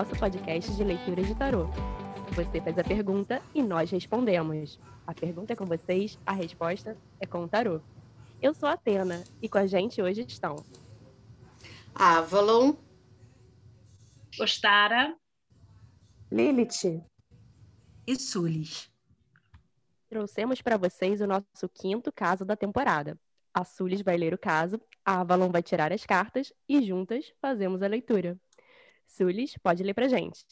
nosso podcast de leitura de tarô. Você faz a pergunta e nós respondemos. A pergunta é com vocês, a resposta é com o tarô. Eu sou a Atena e com a gente hoje estão Avalon, Ostara, Lilith e Sulis. Trouxemos para vocês o nosso quinto caso da temporada. A Sulis vai ler o caso, a Avalon vai tirar as cartas e juntas fazemos a leitura. Sulis, pode ler para gente.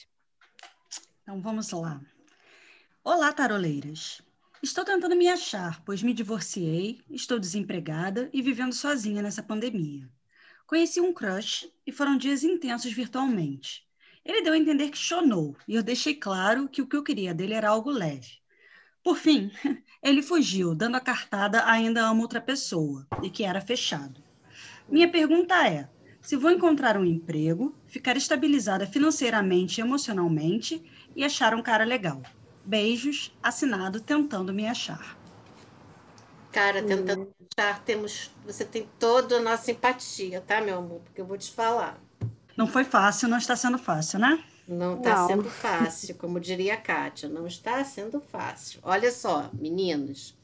Então vamos lá. Olá, taroleiras. Estou tentando me achar, pois me divorciei, estou desempregada e vivendo sozinha nessa pandemia. Conheci um crush e foram dias intensos virtualmente. Ele deu a entender que chonou e eu deixei claro que o que eu queria dele era algo leve. Por fim, ele fugiu, dando a cartada ainda amo outra pessoa e que era fechado. Minha pergunta é: se vou encontrar um emprego, ficar estabilizada financeiramente e emocionalmente e achar um cara legal? Beijos, assinado tentando me achar. Cara, tentando uhum. achar, temos. Você tem toda a nossa simpatia, tá, meu amor? Porque eu vou te falar. Não foi fácil, não está sendo fácil, né? Não está sendo fácil, como diria a Kátia, não está sendo fácil. Olha só, meninos,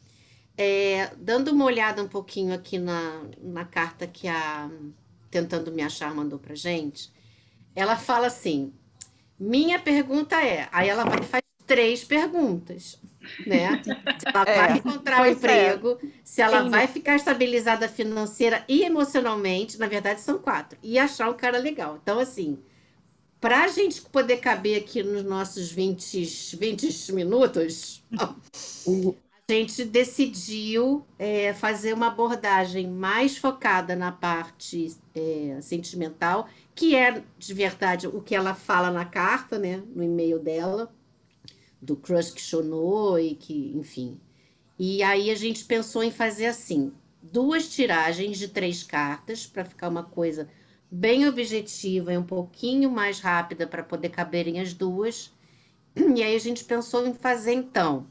é, dando uma olhada um pouquinho aqui na, na carta que a Tentando Me Achar mandou pra gente, ela fala assim: minha pergunta é. Aí ela vai faz três perguntas, né? Se ela é, vai encontrar um é. emprego, é. se ela Sim. vai ficar estabilizada financeira e emocionalmente, na verdade são quatro, e achar um cara legal. Então, assim, para a gente poder caber aqui nos nossos 20, 20 minutos, a gente decidiu é, fazer uma abordagem mais focada na parte é, sentimental, que é de verdade o que ela fala na carta, né, no e-mail dela, do crush que chonou e que, enfim. E aí a gente pensou em fazer assim, duas tiragens de três cartas para ficar uma coisa bem objetiva e um pouquinho mais rápida para poder caberem as duas. E aí a gente pensou em fazer então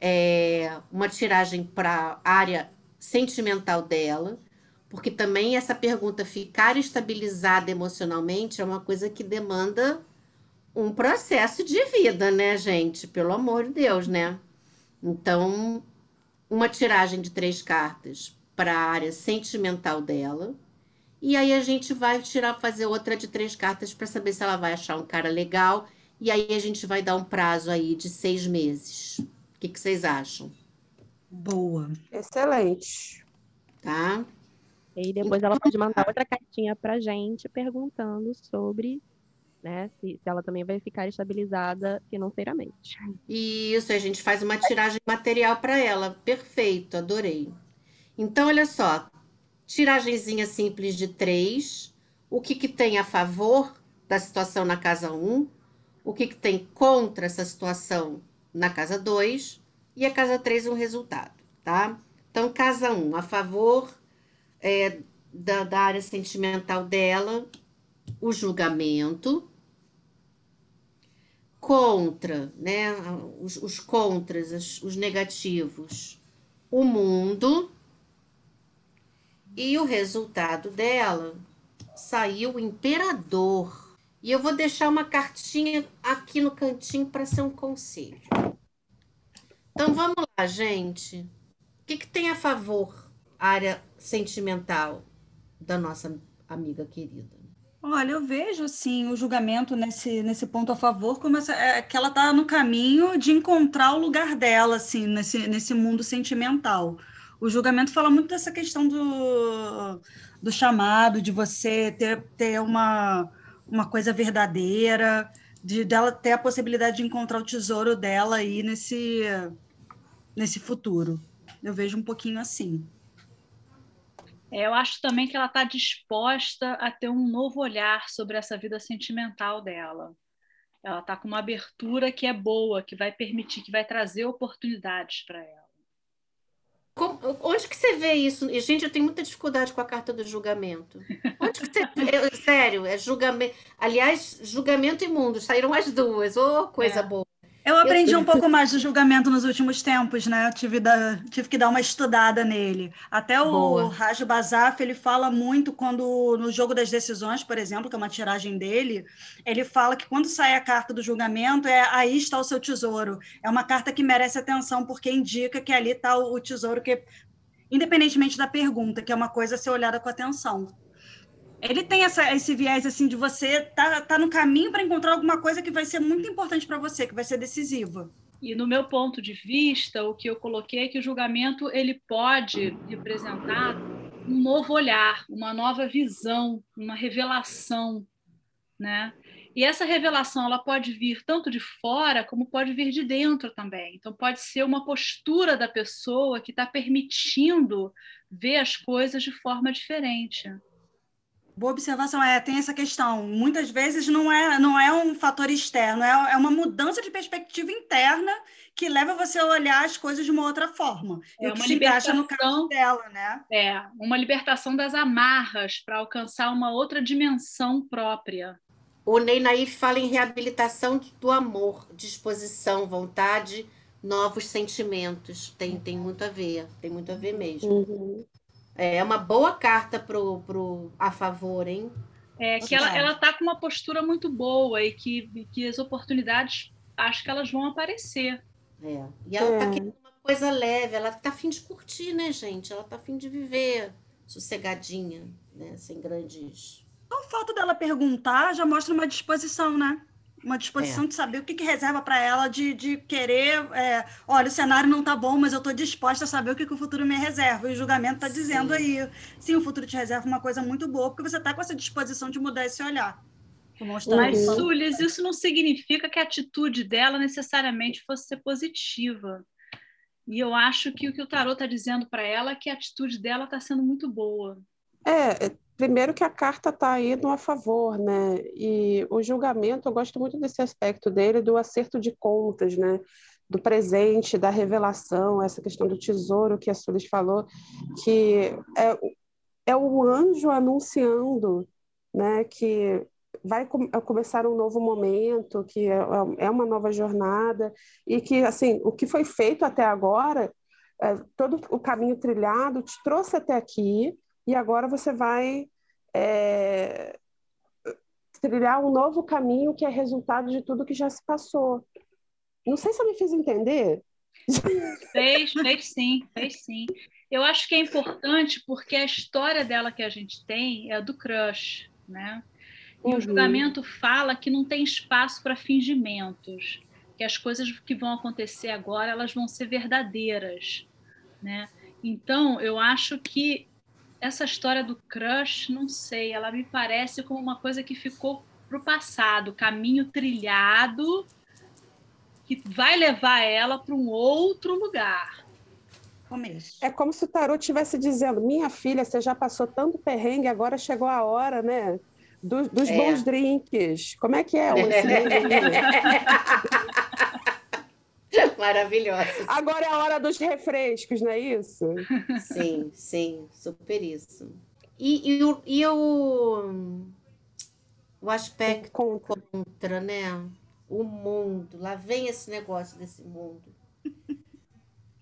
é, uma tiragem para a área sentimental dela, porque também essa pergunta ficar estabilizada emocionalmente é uma coisa que demanda um processo de vida, né, gente? Pelo amor de Deus, né? Então, uma tiragem de três cartas para a área sentimental dela. E aí a gente vai tirar, fazer outra de três cartas para saber se ela vai achar um cara legal. E aí a gente vai dar um prazo aí de seis meses. O que, que vocês acham? Boa. Excelente. Tá? E depois ela pode mandar outra cartinha pra gente perguntando sobre né, se, se ela também vai ficar estabilizada financeiramente. Isso, a gente faz uma tiragem material para ela. Perfeito, adorei. Então, olha só, tiragenzinha simples de três. O que, que tem a favor da situação na casa 1? Um, o que, que tem contra essa situação na casa 2 e a casa 3 um resultado, tá? Então, casa 1, um, a favor é, da, da área sentimental dela, o julgamento, contra, né? Os, os contras, os, os negativos, o mundo, e o resultado dela saiu o imperador. E eu vou deixar uma cartinha aqui no cantinho para ser um conselho. Então vamos lá, gente. O que, que tem a favor a área sentimental da nossa amiga querida? Olha, eu vejo assim o julgamento nesse, nesse ponto a favor como essa, é, que ela está no caminho de encontrar o lugar dela assim nesse, nesse mundo sentimental. O julgamento fala muito dessa questão do, do chamado, de você ter, ter uma, uma coisa verdadeira, de dela ter a possibilidade de encontrar o tesouro dela aí nesse, nesse futuro. Eu vejo um pouquinho assim. É, eu acho também que ela está disposta a ter um novo olhar sobre essa vida sentimental dela. Ela está com uma abertura que é boa, que vai permitir, que vai trazer oportunidades para ela. Onde que você vê isso? E, gente, eu tenho muita dificuldade com a carta do julgamento. Onde que você vê? Sério, é julgamento. Aliás, julgamento e mundo, saíram as duas. Ô, oh, coisa é. boa. Eu aprendi um pouco mais do julgamento nos últimos tempos, né? Tive, da, tive que dar uma estudada nele. Até o Boa. Raj Bazaf, ele fala muito quando, no jogo das decisões, por exemplo, que é uma tiragem dele, ele fala que quando sai a carta do julgamento, é aí está o seu tesouro. É uma carta que merece atenção, porque indica que ali está o, o tesouro, que, independentemente da pergunta, que é uma coisa a ser olhada com atenção. Ele tem essa, esse viés assim de você tá, tá no caminho para encontrar alguma coisa que vai ser muito importante para você, que vai ser decisiva. E no meu ponto de vista, o que eu coloquei é que o julgamento ele pode representar um novo olhar, uma nova visão, uma revelação, né? E essa revelação ela pode vir tanto de fora como pode vir de dentro também. Então pode ser uma postura da pessoa que está permitindo ver as coisas de forma diferente. Boa observação, é, tem essa questão. Muitas vezes não é, não é um fator externo, é, é uma mudança de perspectiva interna que leva você a olhar as coisas de uma outra forma. É e o que uma se encaixa no libertação. caso dela, né? É, uma libertação das amarras para alcançar uma outra dimensão própria. O Ney Naif fala em reabilitação do amor, disposição, vontade, novos sentimentos. Tem, tem muito a ver, tem muito a ver mesmo. Uhum. É uma boa carta pro, pro a favor, hein? É que ela, ela tá com uma postura muito boa e que, que as oportunidades acho que elas vão aparecer. É. E ela tá É. querendo uma coisa leve, ela tá afim de curtir, né, gente? Ela tá afim de viver sossegadinha, né? Sem grandes. Só o fato dela perguntar já mostra uma disposição, né? Uma disposição de saber o que, que reserva para ela, de, de querer. é, olha, o cenário não tá bom, mas eu estou disposta a saber o que, que o futuro me reserva. E o julgamento está dizendo aí. Sim, o futuro te reserva uma coisa muito boa, porque você está com essa disposição de mudar esse olhar. Mas. Sulis, isso não significa que a atitude dela necessariamente fosse ser positiva. E eu acho que o que o tarot está dizendo para ela é que a atitude dela está sendo muito boa. É, é, primeiro que a carta está aí no a favor, né? E o julgamento, eu gosto muito desse aspecto dele, do acerto de contas, né? Do presente, da revelação, essa questão do tesouro que a Sulis falou, que é, é o anjo anunciando, né? Que vai com- começar um novo momento, que é, é uma nova jornada, e que, assim, o que foi feito até agora, é, todo o caminho trilhado te trouxe até aqui, e agora você vai é, trilhar um novo caminho que é resultado de tudo que já se passou. Não sei se eu me fiz entender. Fez, fez sim, fez sim. Eu acho que é importante porque a história dela que a gente tem é a do crush, né? E o Uhum. julgamento fala que não tem espaço para fingimentos, que as coisas que vão acontecer agora elas vão ser verdadeiras, né? Então eu acho que essa história do crush, não sei, ela me parece como uma coisa que ficou para o passado, caminho trilhado que vai levar ela para um outro lugar. É como se o tarot estivesse dizendo: minha filha, você já passou tanto perrengue, agora chegou a hora, né? Do- dos É. bons drinks. Como é que é? livro? Maravilhosa. Agora é a hora dos refrescos, não é isso? Sim, sim, super isso. E, e, o, e o, o aspecto Conta. contra, né? O mundo. Lá vem esse negócio desse mundo.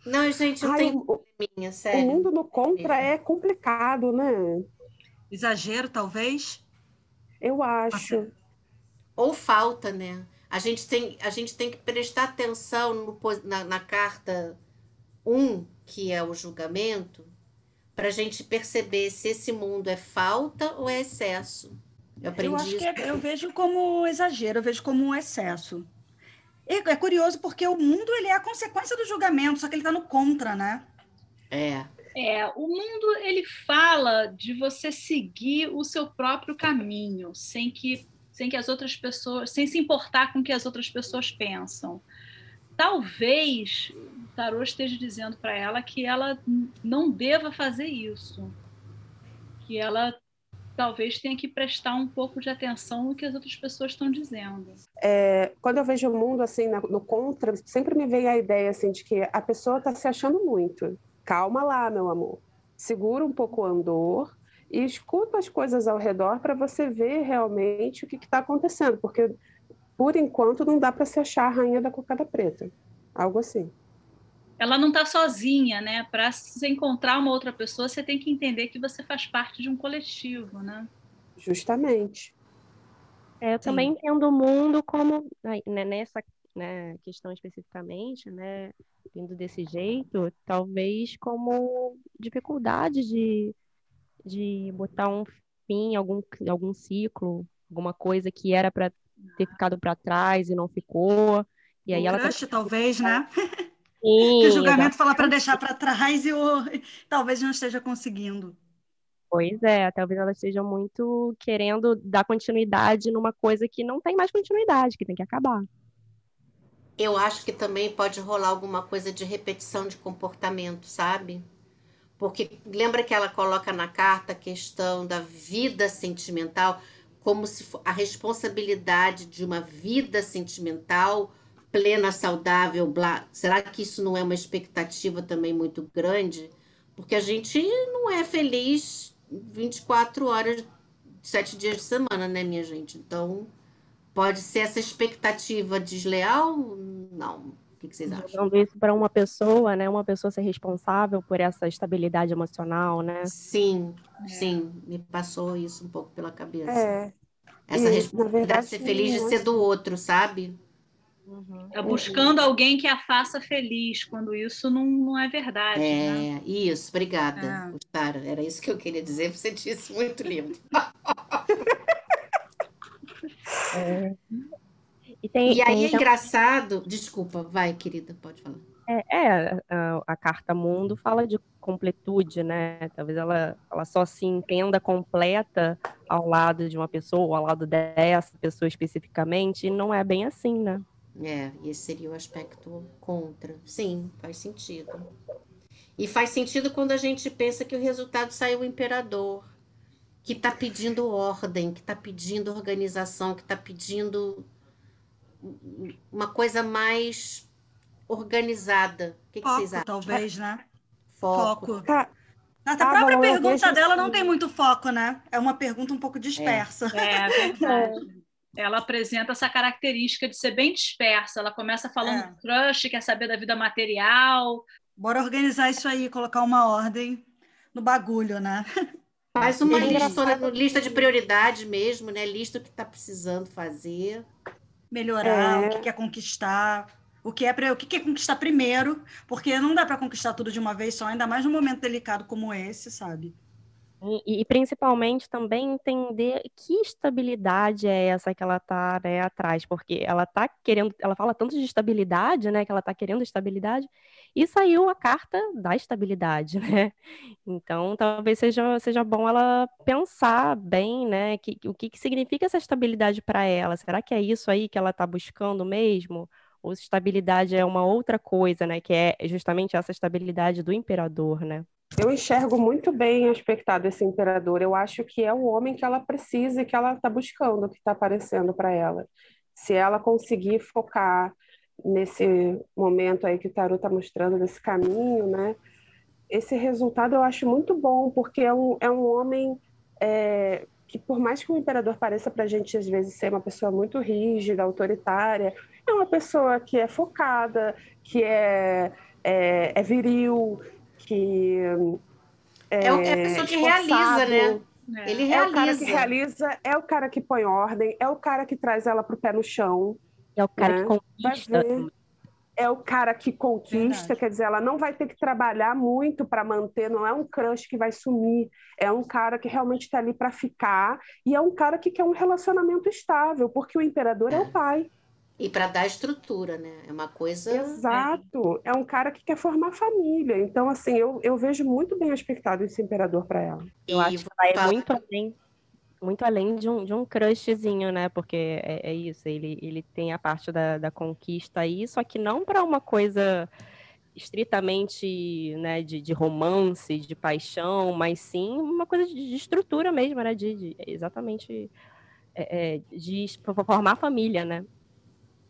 Não, gente, eu Ai, tenho o, minha, o sério. mundo no contra é complicado, né? Exagero, talvez? Eu acho. Ou falta, né? A gente tem, a gente tem que prestar atenção no na, na carta 1, que é o julgamento, para a gente perceber se esse mundo é falta ou é excesso. Eu aprendi Eu acho que isso. é- eu vejo como exagero, eu vejo como um excesso. E é curioso porque o mundo ele é a consequência do julgamento, só que ele está no contra, né? É, É, o mundo ele fala de você seguir o seu próprio caminho, sem que sem que as outras pessoas, sem se importar com o que as outras pessoas pensam. Talvez o tarô esteja dizendo para ela que ela não deva fazer isso, que ela talvez tenha que prestar um pouco de atenção no que as outras pessoas estão dizendo. É, quando eu vejo o mundo assim no contra, sempre me vem a ideia assim de que a pessoa está se achando muito. Calma lá, meu amor. Segura um pouco o andor e escuta as coisas ao redor para você ver realmente o que está acontecendo, porque por enquanto não dá para se achar a rainha da cocada preta. Algo assim. Ela não está sozinha, né? Para se encontrar uma outra pessoa, você tem que entender que você faz parte de um coletivo, né? Justamente. É, eu Sim. também entendo o mundo como, né, nessa né, questão especificamente, né, vindo desse jeito, talvez como dificuldade de, de botar um fim, algum, algum ciclo, alguma coisa que era para ter ficado para trás e não ficou. E aí um ela crush, tá... talvez, né? Sim, que o julgamento fala para deixar para trás e o... talvez não esteja conseguindo. Pois é, talvez elas estejam muito querendo dar continuidade numa coisa que não tem mais continuidade, que tem que acabar. Eu acho que também pode rolar alguma coisa de repetição de comportamento, sabe? Porque lembra que ela coloca na carta a questão da vida sentimental como se a responsabilidade de uma vida sentimental plena, saudável, blá. Será que isso não é uma expectativa também muito grande? Porque a gente não é feliz 24 horas, sete dias de semana, né, minha gente? Então, pode ser essa expectativa desleal? Não. O que, que vocês acham? Dando isso para uma pessoa, né? Uma pessoa ser responsável por essa estabilidade emocional, né? Sim, é. sim. Me passou isso um pouco pela cabeça. É. Essa e, responsabilidade de ser feliz de ser do outro, sabe? Uhum. É buscando alguém que a faça feliz, quando isso não, não é verdade. É, né? isso, obrigada, é. Era isso que eu queria dizer, você disse muito lindo. é. E, tem, e aí é então... engraçado. Desculpa, vai, querida, pode falar. É, é a, a, carta mundo fala de completude, né? Talvez ela, ela só se entenda completa ao lado de uma pessoa, ao lado dessa pessoa especificamente, e não é bem assim, né? É, esse seria o aspecto contra. Sim, faz sentido. E faz sentido quando a gente pensa que o resultado saiu o imperador, que está pedindo ordem, que está pedindo organização, que está pedindo uma coisa mais organizada. O que, Foco, que vocês acham? Talvez, né? Foco. foco. Tá. A tá própria pergunta dela não tem muito foco, né? É uma pergunta um pouco dispersa. É, é verdade. ela apresenta essa característica de ser bem dispersa. Ela começa falando é. crush, quer saber da vida material. Bora organizar isso aí, colocar uma ordem no bagulho, né? Faz uma lista, lista de prioridade mesmo, né? Lista o que está precisando fazer. Melhorar, é. o que quer conquistar, o que é para o que quer conquistar primeiro, porque não dá para conquistar tudo de uma vez só, ainda mais num momento delicado como esse, sabe? E, e, principalmente também entender que estabilidade é essa que ela está né, atrás, porque ela está querendo, ela fala tanto de estabilidade, né, que ela está querendo estabilidade, e saiu a carta da estabilidade, né? Então talvez seja, seja bom ela pensar bem, né, que, o que, que significa essa estabilidade para ela. Será que é isso aí que ela está buscando mesmo? Ou estabilidade é uma outra coisa, né? Que é justamente essa estabilidade do imperador, né? Eu enxergo muito bem o aspecto desse imperador. Eu acho que é o homem que ela precisa e que ela está buscando, que está aparecendo para ela. Se ela conseguir focar nesse momento aí que o Tarot está mostrando, nesse caminho, né? Esse resultado eu acho muito bom, porque é um, é um homem é, que, por mais que o imperador pareça para a gente, às vezes, ser uma pessoa muito rígida, autoritária, é uma pessoa que é focada, que é, é, é viril, que é, é, a pessoa que realiza, né? É. Ele realiza. É o cara que realiza, é o cara que põe ordem, é o cara que traz ela pro pé no chão. É o cara né? que conquista. É o cara que conquista, Verdade. quer dizer, ela não vai ter que trabalhar muito para manter, não é um crush que vai sumir, é um cara que realmente está ali para ficar, e é um cara que quer um relacionamento estável, porque o imperador é, é o pai. E para dar estrutura, né? É uma coisa. Exato. É um cara que quer formar família. Então, assim, eu, eu vejo muito bem aspectado esse imperador para ela. Eu e acho que ela é muito além, muito além de um, de um crushzinho, né? Porque é, é isso, ele, ele tem a parte da, da conquista aí, só que não para uma coisa estritamente né, de, de, romance, de paixão, mas sim uma coisa de, de estrutura mesmo, né? De, de exatamente é, é de formar família, né?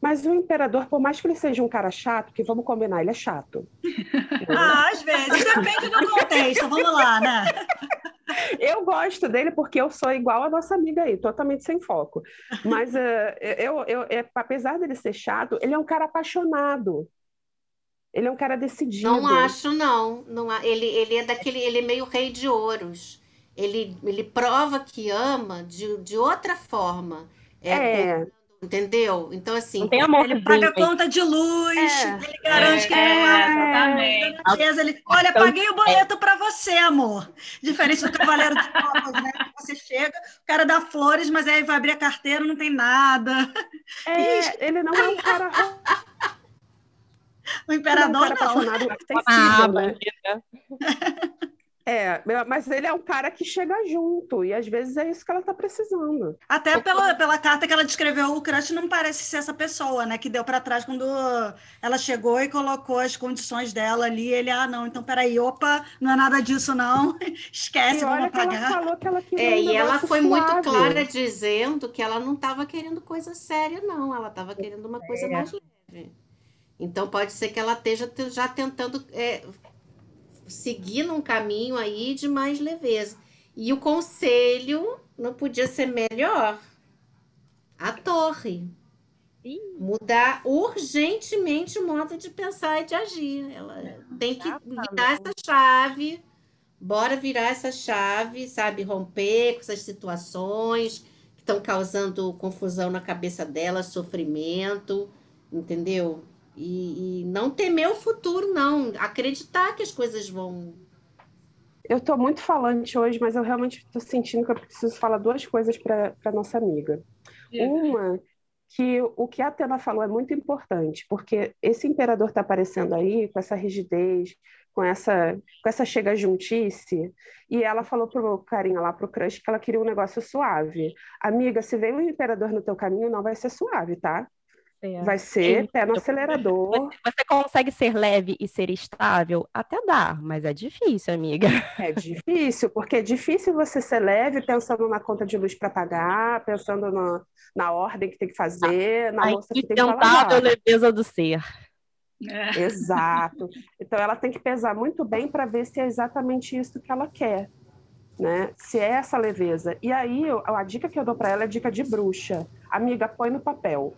Mas o imperador, por mais que ele seja um cara chato, que vamos combinar, ele é chato. ah, às vezes, depende do contexto, vamos lá, né? Eu gosto dele porque eu sou igual a nossa amiga aí, totalmente sem foco. Mas uh, eu, eu, é, apesar dele ser chato, ele é um cara apaixonado. Ele é um cara decidido. Não acho, não. não ele, ele é daquele, ele é meio rei de ouros. Ele, ele prova que ama de, de outra forma. É, é. Entendeu? Então, assim. Não tem amor ele paga conta de luz, é. ele garante é. que ele é, exatamente. Ele, olha, então, paguei o boleto é. para você, amor. Diferente do Cavaleiro de Copas, né? Você chega, o cara dá flores, mas aí vai abrir a carteira, não tem nada. É, ele não é um cara o imperador não. Apaixonado, ah, né? É, mas ele é um cara que chega junto, e às vezes é isso que ela tá precisando. Até pela, pela carta que ela descreveu, o crush não parece ser essa pessoa, né? Que deu para trás quando ela chegou e colocou as condições dela ali. Ele, ah, não, então peraí, opa, não é nada disso, não. Esquece, vamos apagar. Ela falou que ela queria é, um e ela foi suave. muito clara dizendo que ela não estava querendo coisa séria, não. Ela estava querendo uma coisa é. mais leve. Então pode ser que ela esteja já tentando é, seguir num caminho aí de mais leveza. E o conselho não podia ser melhor. A torre. Mudar urgentemente o modo de pensar e de agir. Ela tem que virar essa chave. Bora virar essa chave, sabe? Romper com essas situações que estão causando confusão na cabeça dela, sofrimento, entendeu? E, e, não temer o futuro, não. Acreditar que as coisas vão. Eu estou muito falante hoje, mas eu realmente estou sentindo que eu preciso falar duas coisas para nossa amiga. É. Uma, que o que a Atena falou é muito importante, porque esse imperador está aparecendo aí com essa rigidez, com essa, com essa chega juntice, e ela falou pro carinha lá, pro crush, que ela queria um negócio suave. Amiga, se vem um imperador no teu caminho, não vai ser suave, tá? É. Vai ser pé no acelerador. Você, você, consegue ser leve e ser estável? Até dá, mas é difícil, amiga. É difícil, porque é difícil você ser leve pensando na conta de luz para pagar, pensando no, na ordem que tem que fazer, na moça que tem que falar. A leveza do ser. É. Exato. Então ela tem que pesar muito bem para ver se é exatamente isso que ela quer. Né? Se é essa leveza. E aí, a dica que eu dou para ela é dica de bruxa. Amiga, põe no papel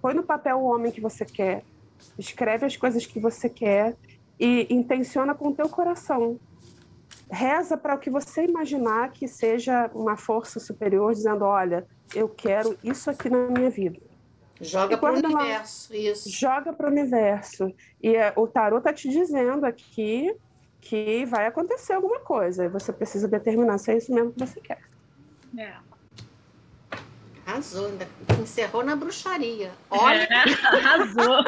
põe no papel o homem que você quer, escreve as coisas que você quer e intenciona com o teu coração. Reza para o que você imaginar que seja uma força superior, dizendo: olha, eu quero isso aqui na minha vida. Joga para o universo, isso. Joga para o universo. E é, o tarot está te dizendo aqui que vai acontecer alguma coisa. E você precisa determinar se é isso mesmo que você quer. É. Arrasou, ainda encerrou na bruxaria. Olha. É, arrasou.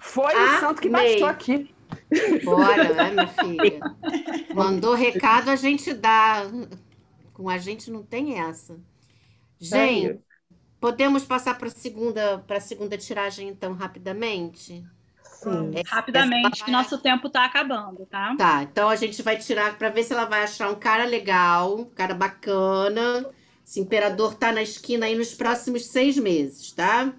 Foi o santo que bastou aqui. Bora, né, minha filha? Mandou recado, a gente dá. Com a gente não tem essa. Gente, podemos passar para a segunda, segunda tiragem, então, rapidamente? Sim. É, rapidamente, que nosso tempo está acabando, tá? Tá, então a gente vai tirar para ver se ela vai achar um cara legal, um cara bacana esse imperador está na esquina aí nos próximos seis meses, tá?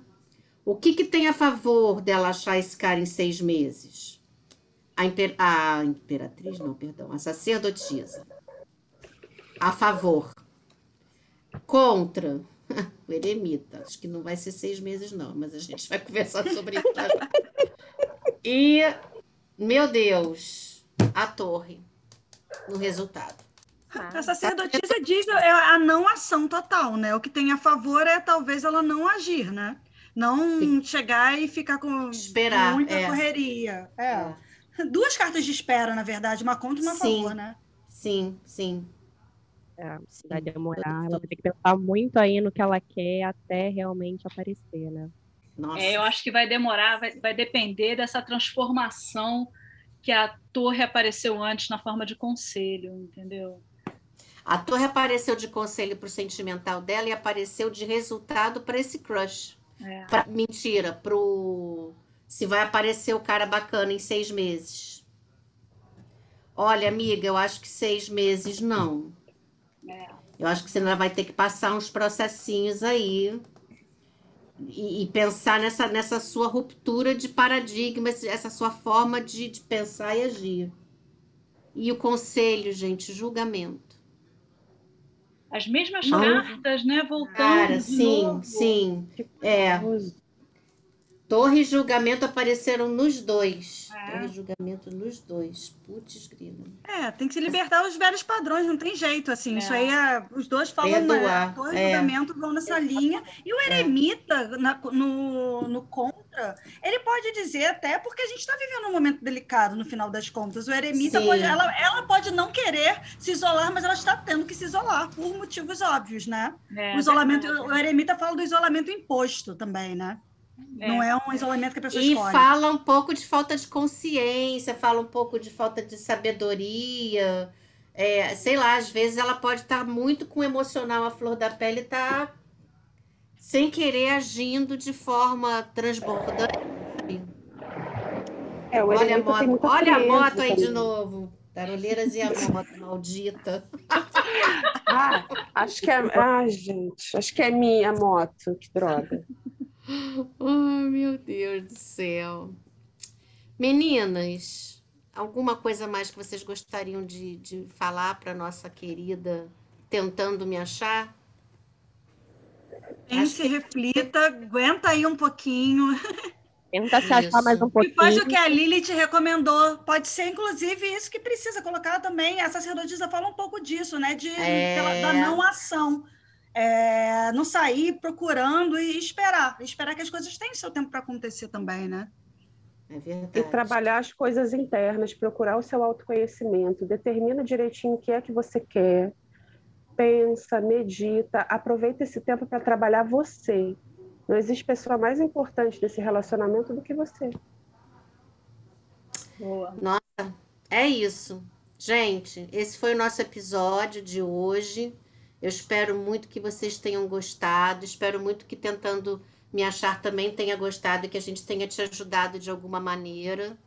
O que, que tem a favor dela achar esse cara em seis meses? A, imper... a imperatriz, não, perdão, a sacerdotisa. A favor. Contra. O eremita. Acho que não vai ser seis meses, não, mas a gente vai conversar sobre isso. Tá? E, meu Deus, a torre no resultado. A sacerdotisa diz é a não ação total, né? O que tem a favor é talvez ela não agir, né? Não Sim. chegar e ficar com Esperar, muita é. correria. É. é. Duas cartas de espera, na verdade, uma contra e uma a favor, né? Sim, sim. É, vai demorar, ela vai ter que pensar muito aí no que ela quer até realmente aparecer, né? Nossa. É, eu acho que vai demorar, vai, vai depender dessa transformação que a torre apareceu antes na forma de conselho, entendeu? A torre apareceu de conselho para o sentimental dela e apareceu de resultado para esse crush. É. Pra, mentira, pro se vai aparecer o cara bacana em seis meses. Olha, amiga, eu acho que seis meses não. É. Eu acho que você ainda vai ter que passar uns processinhos aí e, e, pensar nessa, nessa sua ruptura de paradigmas, essa sua forma de, de pensar e agir. E o conselho, gente, julgamento. As mesmas cartas, né? Voltando. Cara, sim, novo. sim. É. Torre e julgamento apareceram nos dois. É. Torre e julgamento nos dois. Putz, grila. É, tem que se libertar os velhos padrões, não tem jeito, assim. É. Isso aí, é- os dois falam, Perdoar, né? Dois é. julgamentos vão nessa linha. E o eremita, na- no, no contra, ele pode dizer até porque a gente está vivendo um momento delicado, no final das contas. O eremita pode, ela, ela pode não querer se isolar, mas ela está tendo que se isolar, por motivos óbvios, né? É, o isolamento, o eremita fala do isolamento imposto também, né? É. Não é um isolamento que a pessoa E escolhe. fala um pouco de falta de consciência, fala um pouco de falta de sabedoria. É, sei lá, às vezes ela pode estar muito com o emocional à flor da pele e tá sem querer agindo de forma transbordante. É, Olha a moto, olha a moto aí de também. novo. Taroleiras e a moto, maldita. Ah, acho que é. Ai, gente, acho que é minha moto, que droga. Ai, meu Deus do céu. Meninas, alguma coisa mais que vocês gostariam de, de falar para nossa querida tentando me achar? Pense, reflita, aguenta aí um pouquinho. Tenta se achar mais um E faz o pouquinho. que a Lili te recomendou. Pode ser, inclusive, isso que precisa colocar também. A sacerdotisa fala um pouco disso, né? De, É. pela- da não ação. É, não sair procurando e esperar. Esperar que as coisas tenham seu tempo para acontecer também, né? É E verdade. trabalhar as coisas internas, procurar o seu autoconhecimento, determina direitinho o que é que você quer, pensa, medita, aproveita esse tempo para trabalhar você. Não existe pessoa mais importante desse relacionamento do que você. Boa. É isso. Gente, esse foi o nosso episódio de hoje. Eu espero muito que vocês tenham gostado. Espero muito que tentando me achar também tenha gostado e que a gente tenha te ajudado de alguma maneira.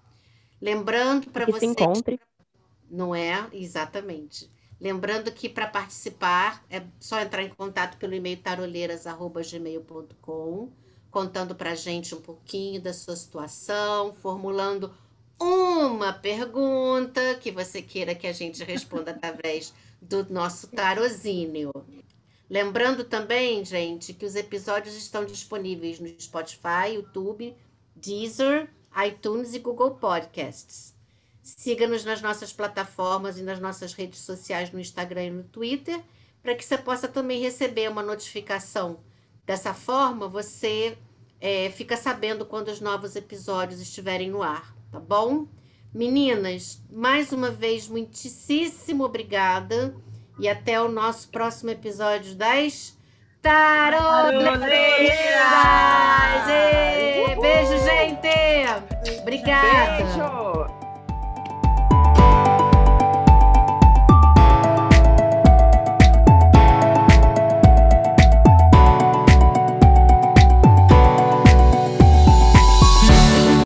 Lembrando para Que se vocês encontre. Não é? Exatamente. Lembrando que para participar é só entrar em contato pelo e-mail taroleiras.gmail.com, contando para a gente um pouquinho da sua situação, formulando uma pergunta que você queira que a gente responda através do nosso tarozínio. Lembrando também, gente, que os episódios estão disponíveis no Spotify, YouTube, Deezer, iTunes e Google Podcasts. Siga-nos nas nossas plataformas e nas nossas redes sociais no Instagram e no Twitter, para que você possa também receber uma notificação. Dessa forma, você é, fica sabendo quando os novos episódios estiverem no ar, tá bom? Meninas, mais uma vez, muitíssimo obrigada e até o nosso próximo episódio das Taroleiras! Beijo, gente! Obrigada! Beijo!